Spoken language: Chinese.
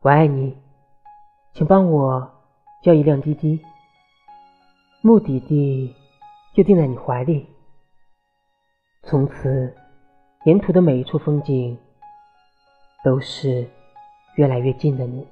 我爱你。请帮我叫一辆滴滴。目的地就定在你怀里。从此沿途的每一处风景都是越来越近的你。